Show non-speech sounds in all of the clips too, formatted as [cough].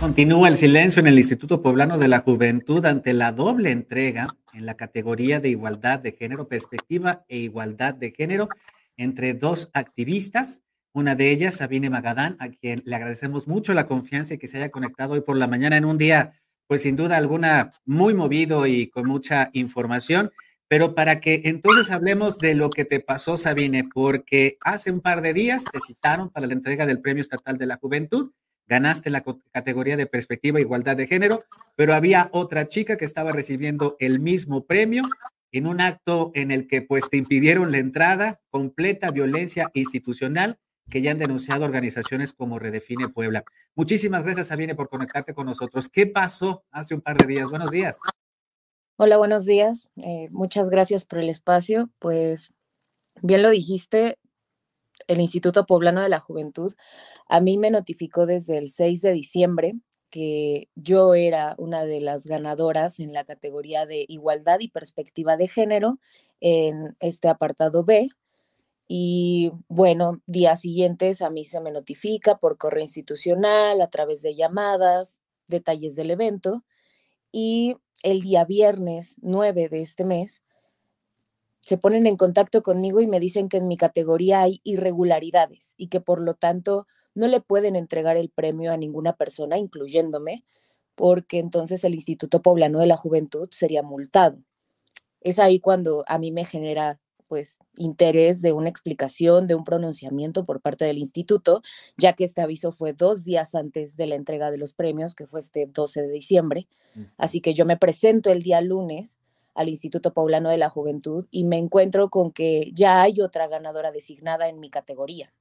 Continúa el silencio en el Instituto Poblano de la Juventud ante la doble entrega en la categoría de igualdad de género, perspectiva e igualdad de género entre dos activistas. Una de ellas, Sabine Magadán, a quien le agradecemos mucho la confianza y que se haya conectado hoy por la mañana en un día, pues sin duda alguna, muy movido y con mucha información. Pero para que entonces hablemos de lo que te pasó, Sabine, porque hace un par de días te citaron para la entrega del Premio Estatal de la Juventud, ganaste la categoría de perspectiva e igualdad de género, pero había otra chica que estaba recibiendo el mismo premio en un acto en el que pues te impidieron la entrada, completa violencia institucional que ya han denunciado organizaciones como Redefine Puebla. Muchísimas gracias, Sabine, por conectarte con nosotros. ¿Qué pasó hace un par de días? Buenos días. Hola, buenos días. Eh, muchas gracias por el espacio. Pues bien lo dijiste, el Instituto Poblano de la Juventud a mí me notificó desde el 6 de diciembre que yo era una de las ganadoras en la categoría de igualdad y perspectiva de género en este apartado B. Y bueno, días siguientes a mí se me notifica por correo institucional, a través de llamadas, detalles del evento. Y el día viernes 9 de este mes se ponen en contacto conmigo y me dicen que en mi categoría hay irregularidades y que por lo tanto no le pueden entregar el premio a ninguna persona, incluyéndome, porque entonces el Instituto Poblano de la Juventud sería multado. Es ahí cuando a mí me genera pues interés de una explicación, de un pronunciamiento por parte del instituto, ya que este aviso fue dos días antes de la entrega de los premios, que fue este 12 de diciembre. Así que yo me presento el día lunes al Instituto Poblano de la Juventud y me encuentro con que ya hay otra ganadora designada en mi categoría.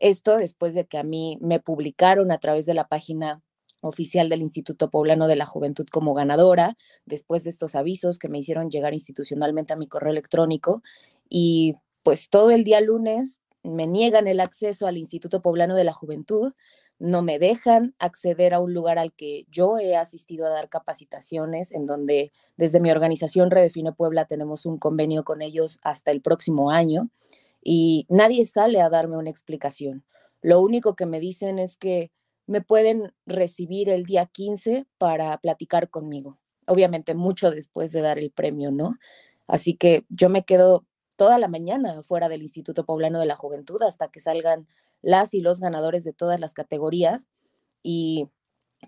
Esto después de que a mí me publicaron a través de la página oficial del Instituto Poblano de la Juventud como ganadora, después de estos avisos que me hicieron llegar institucionalmente a mi correo electrónico. Y pues todo el día lunes me niegan el acceso al Instituto Poblano de la Juventud, no me dejan acceder a un lugar al que yo he asistido a dar capacitaciones, en donde desde mi organización Redefine Puebla tenemos un convenio con ellos hasta el próximo año y nadie sale a darme una explicación. Lo único que me dicen es que me pueden recibir el día 15 para platicar conmigo. Obviamente mucho después de dar el premio, ¿no? Así que yo me quedo toda la mañana fuera del Instituto Poblano de la Juventud hasta que salgan las y los ganadores de todas las categorías. Y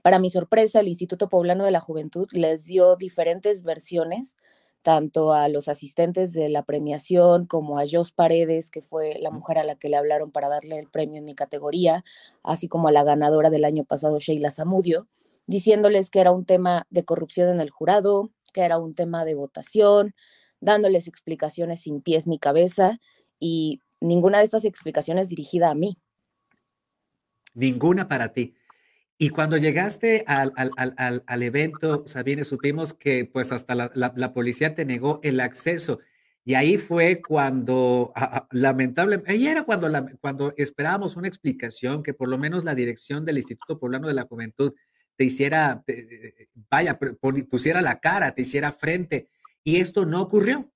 para mi sorpresa, el Instituto Poblano de la Juventud les dio diferentes versiones tanto a los asistentes de la premiación como a Jos Paredes, que fue la mujer a la que le hablaron para darle el premio en mi categoría, así como a la ganadora del año pasado, Sheila Zamudio, diciéndoles que era un tema de corrupción en el jurado, que era un tema de votación, dándoles explicaciones sin pies ni cabeza y ninguna de estas explicaciones dirigida a mí. Ninguna para ti. Y cuando llegaste al, evento, Sabine, supimos que pues hasta la, policía te negó el acceso. Y ahí fue cuando, lamentablemente, ahí era cuando, cuando esperábamos una explicación, que por lo menos la dirección del Instituto Poblano de la Juventud te hiciera, vaya, pusiera la cara, te hiciera frente. Y esto no ocurrió.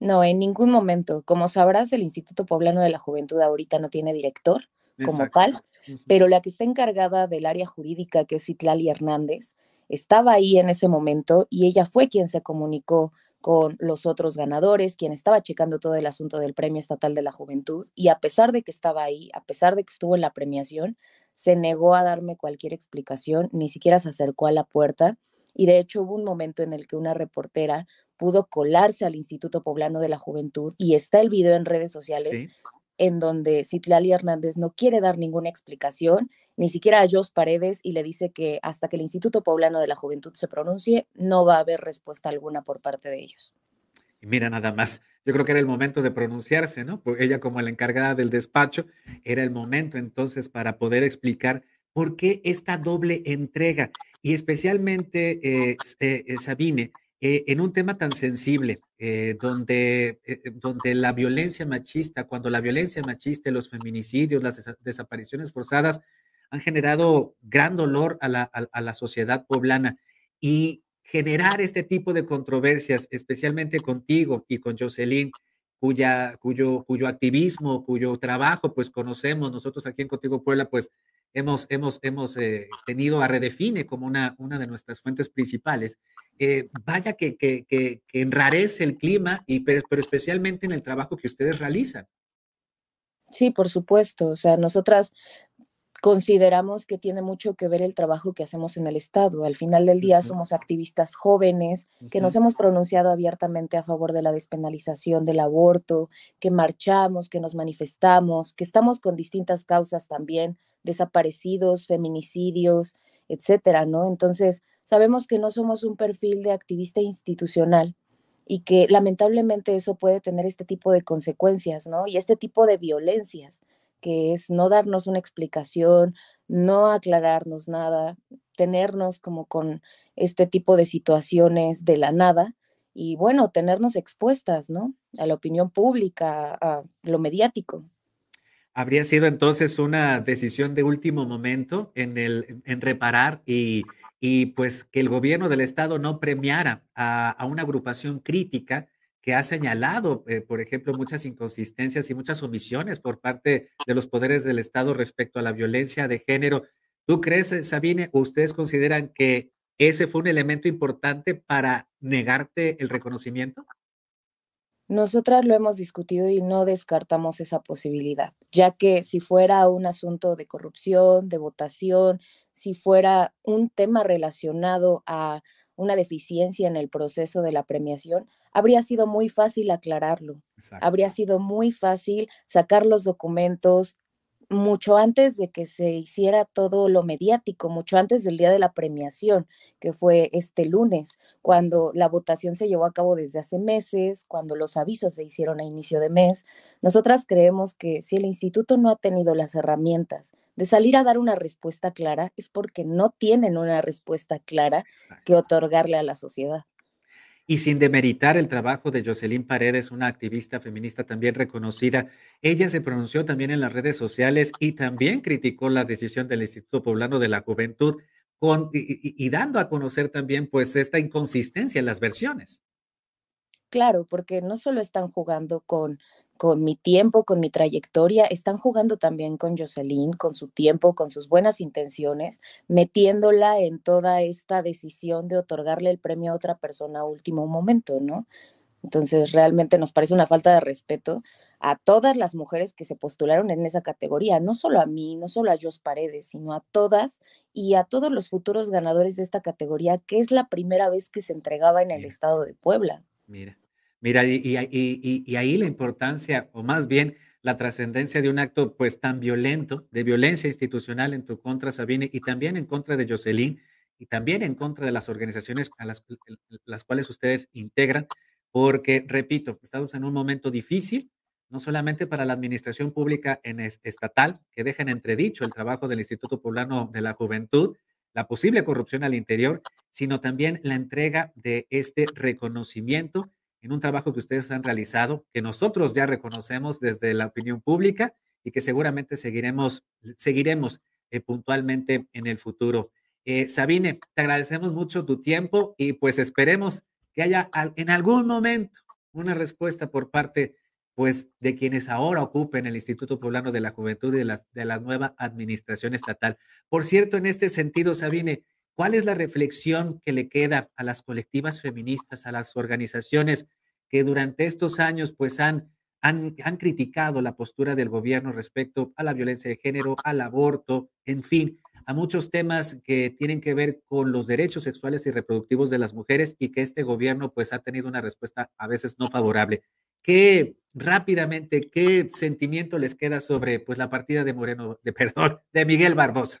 No, en ningún momento. Como sabrás, el Instituto Poblano de la Juventud ahorita no tiene director como tal pero la que está encargada del área jurídica, que es Citlali Hernández, estaba ahí en ese momento y ella fue quien se comunicó con los otros ganadores, quien estaba checando todo el asunto del Premio Estatal de la Juventud y a pesar de que estaba ahí, a pesar de que estuvo en la premiación, se negó a darme cualquier explicación, ni siquiera se acercó a la puerta y de hecho hubo un momento en el que una reportera pudo colarse al Instituto Poblano de la Juventud y está el video en redes sociales en donde Citlali Hernández no quiere dar ninguna explicación, ni siquiera a Jos Paredes, y le dice que hasta que el Instituto Poblano de la Juventud se pronuncie, no va a haber respuesta alguna por parte de ellos. Mira, nada más, yo creo que era el momento de pronunciarse, ¿no? Porque ella como la encargada del despacho, era el momento entonces para poder explicar por qué esta doble entrega. Y especialmente, eh, eh, Sabine, eh, en un tema tan sensible, eh, donde, eh, donde la violencia machista, cuando la violencia machista, los feminicidios, las desapariciones forzadas han generado gran dolor a la, a la sociedad poblana. Y generar este tipo de controversias, especialmente contigo y con Jocelyn, cuya, cuyo, cuyo activismo, cuyo trabajo, pues conocemos nosotros aquí en Contigo Puebla, pues hemos, hemos, hemos eh, tenido a Redefine como una, una de nuestras fuentes principales. Eh, vaya que, que, que, enrarece el clima, y, pero, pero especialmente en el trabajo que ustedes realizan. Sí, por supuesto. O sea, nosotras consideramos que tiene mucho que ver el trabajo que hacemos en el Estado. Al final del día somos activistas jóvenes que nos hemos pronunciado abiertamente a favor de la despenalización del aborto, que marchamos, que nos manifestamos, que estamos con distintas causas también, desaparecidos, feminicidios, etcétera, ¿no? Entonces, sabemos que no somos un perfil de activista institucional y que lamentablemente eso puede tener este tipo de consecuencias, ¿no? Y este tipo de violencias que es no darnos una explicación, no aclararnos nada, tenernos como con este tipo de situaciones de la nada y bueno, tenernos expuestas, ¿no? A la opinión pública, a lo mediático. Habría sido entonces una decisión de último momento en, el, en reparar y, y pues que el gobierno del estado no premiara a, a una agrupación crítica que ha señalado, eh, por ejemplo, muchas inconsistencias y muchas omisiones por parte de los poderes del Estado respecto a la violencia de género. ¿Tú crees, eh, Sabine, ustedes consideran que ese fue un elemento importante para negarte el reconocimiento? Nosotras lo hemos discutido y no descartamos esa posibilidad, ya que si fuera un asunto de corrupción, de votación, si fuera un tema relacionado a una deficiencia en el proceso de la premiación, habría sido muy fácil aclararlo. Habría sido muy fácil sacar los documentos mucho antes de que se hiciera todo lo mediático, mucho antes del día de la premiación, que fue este lunes, cuando la votación se llevó a cabo desde hace meses, cuando los avisos se hicieron a inicio de mes. Nosotras creemos que si el instituto no ha tenido las herramientas de salir a dar una respuesta clara, es porque no tienen una respuesta clara que otorgarle a la sociedad. Y sin demeritar el trabajo de Jocelyn Paredes, una activista feminista también reconocida, ella se pronunció también en las redes sociales y también criticó la decisión del Instituto Poblano de la Juventud y, y dando a conocer también pues esta inconsistencia en las versiones. Claro, porque no solo están jugando con con mi tiempo, con mi trayectoria, están jugando también con Jocelyn, con su tiempo, con sus buenas intenciones, metiéndola en toda esta decisión de otorgarle el premio a otra persona a último momento, ¿no? Entonces, realmente nos parece una falta de respeto a todas las mujeres que se postularon en esa categoría, no solo a mí, no solo a Jos Paredes, sino a todas y a todos los futuros ganadores de esta categoría, que es la primera vez que se entregaba en el estado de Puebla. Mira. Mira, y, ahí la importancia, o más bien la trascendencia de un acto pues tan violento, de violencia institucional en tu contra, Sabine, y también en contra de Jocelyn, y también en contra de las organizaciones a las, las cuales ustedes integran, porque, repito, estamos en un momento difícil, no solamente para la administración pública en estatal, que dejan entredicho el trabajo del Instituto Poblano de la Juventud, la posible corrupción al interior, sino también la entrega de este reconocimiento en un trabajo que ustedes han realizado, que nosotros ya reconocemos desde la opinión pública y que seguramente seguiremos, seguiremos eh, puntualmente en el futuro. Eh, Sabine, te agradecemos mucho tu tiempo y pues esperemos que haya en algún momento una respuesta por parte pues de quienes ahora ocupen el Instituto Poblano de la Juventud y de la, de la nueva administración estatal. Por cierto, en este sentido, Sabine, ¿Cuál es la reflexión que le queda a las colectivas feministas, a las organizaciones que durante estos años pues han, han, han, criticado la postura del gobierno respecto a la violencia de género, al aborto, en fin, a muchos temas que tienen que ver con los derechos sexuales y reproductivos de las mujeres y que este gobierno pues ha tenido una respuesta a veces no favorable? ¿Qué rápidamente, qué sentimiento les queda sobre pues la partida de Moreno, de [laughs] perdón, de Miguel Barbosa?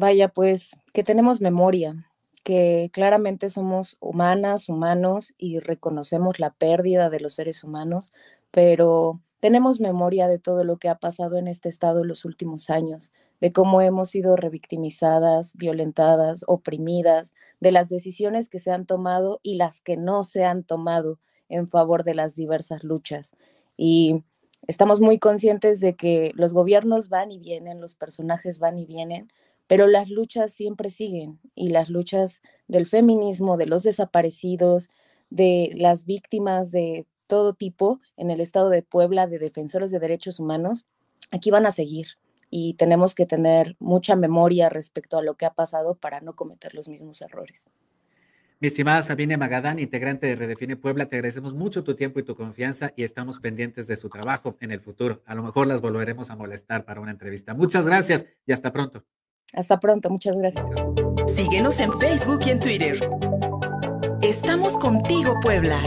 Vaya, pues que tenemos memoria, que claramente somos humanas, humanos y reconocemos la pérdida de los seres humanos, pero tenemos memoria de todo lo que ha pasado en este estado en los últimos años, de cómo hemos sido revictimizadas, violentadas, oprimidas, de las decisiones que se han tomado y las que no se han tomado en favor de las diversas luchas. Y estamos muy conscientes de que los gobiernos van y vienen, los personajes van y vienen, pero las luchas siempre siguen y las luchas del feminismo, de los desaparecidos, de las víctimas de todo tipo en el estado de Puebla, de defensores de derechos humanos, aquí van a seguir y tenemos que tener mucha memoria respecto a lo que ha pasado para no cometer los mismos errores. Mi estimada Sabine Magadán, integrante de Redefine Puebla, te agradecemos mucho tu tiempo y tu confianza y estamos pendientes de su trabajo en el futuro. A lo mejor las volveremos a molestar para una entrevista. Muchas gracias y hasta pronto. Hasta pronto, muchas gracias. Síguenos en Facebook y en Twitter. Estamos contigo, Puebla.